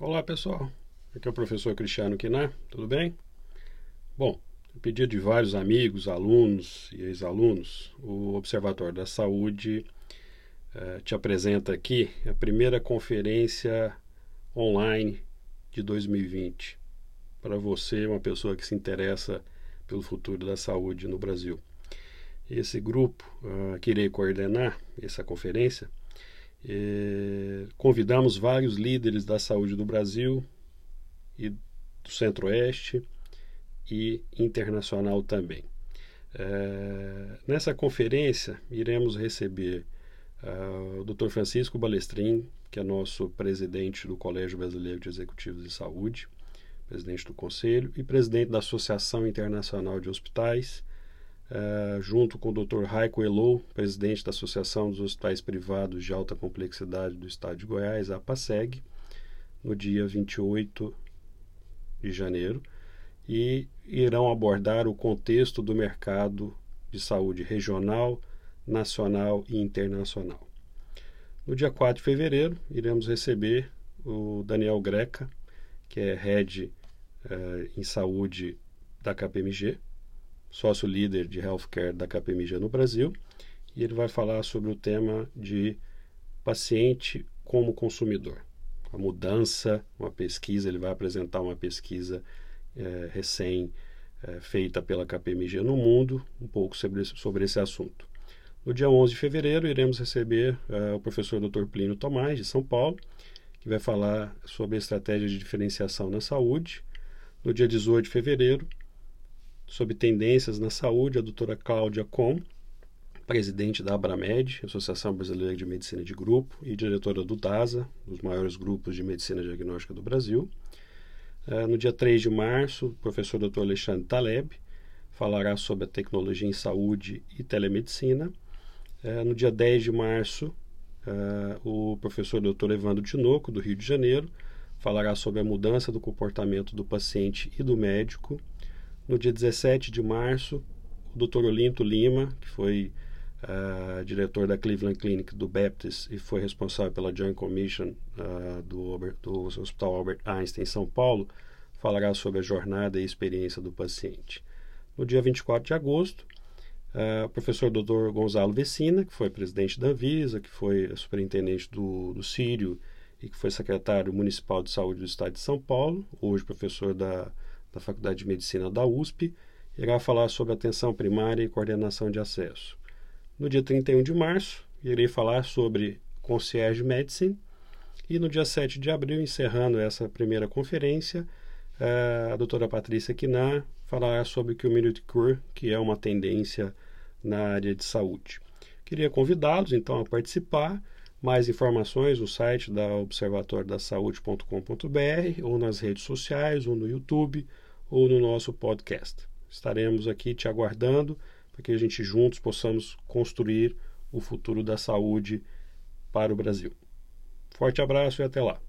Olá pessoal, aqui é o professor Cristiano Quiná, tudo bem? Bom, a pedido de vários amigos, alunos e ex-alunos, o Observatório da Saúde eh, te apresenta aqui a primeira conferência online de 2020 para você, uma pessoa que se interessa pelo futuro da saúde no Brasil. Esse grupo uh, que irei coordenar essa conferência eh, convidamos vários líderes da saúde do Brasil e do Centro-Oeste e internacional também. Eh, nessa conferência, iremos receber uh, o Dr. Francisco Balestrin, que é nosso presidente do Colégio Brasileiro de Executivos de Saúde, presidente do Conselho e presidente da Associação Internacional de Hospitais, uh, junto com o Dr. Raico Elou, presidente da Associação dos Hospitais Privados de Alta Complexidade do Estado de Goiás, a APASEG, no dia 28 de janeiro, e irão abordar o contexto do mercado de saúde regional, nacional e internacional. No dia 4 de fevereiro, iremos receber o Daniel Greca, que é head uh, em saúde da KPMG, sócio líder de healthcare da KPMG no Brasil, e ele vai falar sobre o tema de paciente como consumidor. A mudança, uma pesquisa, ele vai apresentar uma pesquisa é, recém é, feita pela KPMG no mundo, um pouco sobre, sobre esse assunto. No dia 11 de fevereiro, iremos receber é, o professor Dr. Plínio Tomás, de São Paulo, que vai falar sobre a estratégia de diferenciação na saúde. No dia 18 de fevereiro, sobre tendências na saúde, a doutora Cláudia Com, presidente da Abramed, Associação Brasileira de Medicina de Grupo, e diretora do DASA, dos maiores grupos de medicina diagnóstica do Brasil. Uh, no dia 3 de março, o professor Dr. Alexandre Taleb falará sobre a tecnologia em saúde e telemedicina. Uh, no dia 10 de março, uh, o professor Dr. Evandro Tinoco, do Rio de Janeiro, falará sobre a mudança do comportamento do paciente e do médico no dia 17 de março, o Dr. Olinto Lima, que foi uh, diretor da Cleveland Clinic do Baptist e foi responsável pela Joint Commission uh, do, do, Hospital Albert Einstein em São Paulo, falará sobre a jornada e experiência do paciente. No dia 24 de agosto, uh, o professor Dr. Gonzalo Vecina, que foi presidente da Anvisa, que foi superintendente do, do Sírio e que foi secretário municipal de saúde do estado de São Paulo, hoje professor da da Faculdade de Medicina da USP, irá falar sobre atenção primária e coordenação de acesso. No dia 31 de março, irei falar sobre Concierge Medicine. E no dia 7 de abril, encerrando essa primeira conferência, a doutora Patrícia Quinar falará sobre o Community Cure, que é uma tendência na área de saúde. Queria convidá-los, então, a participar. Mais informações no site da observatoriodasaúde.com.br ou nas redes sociais ou no YouTube ou no nosso podcast. Estaremos aqui te aguardando para que a gente juntos possamos construir o futuro da saúde para o Brasil. Forte abraço e até lá.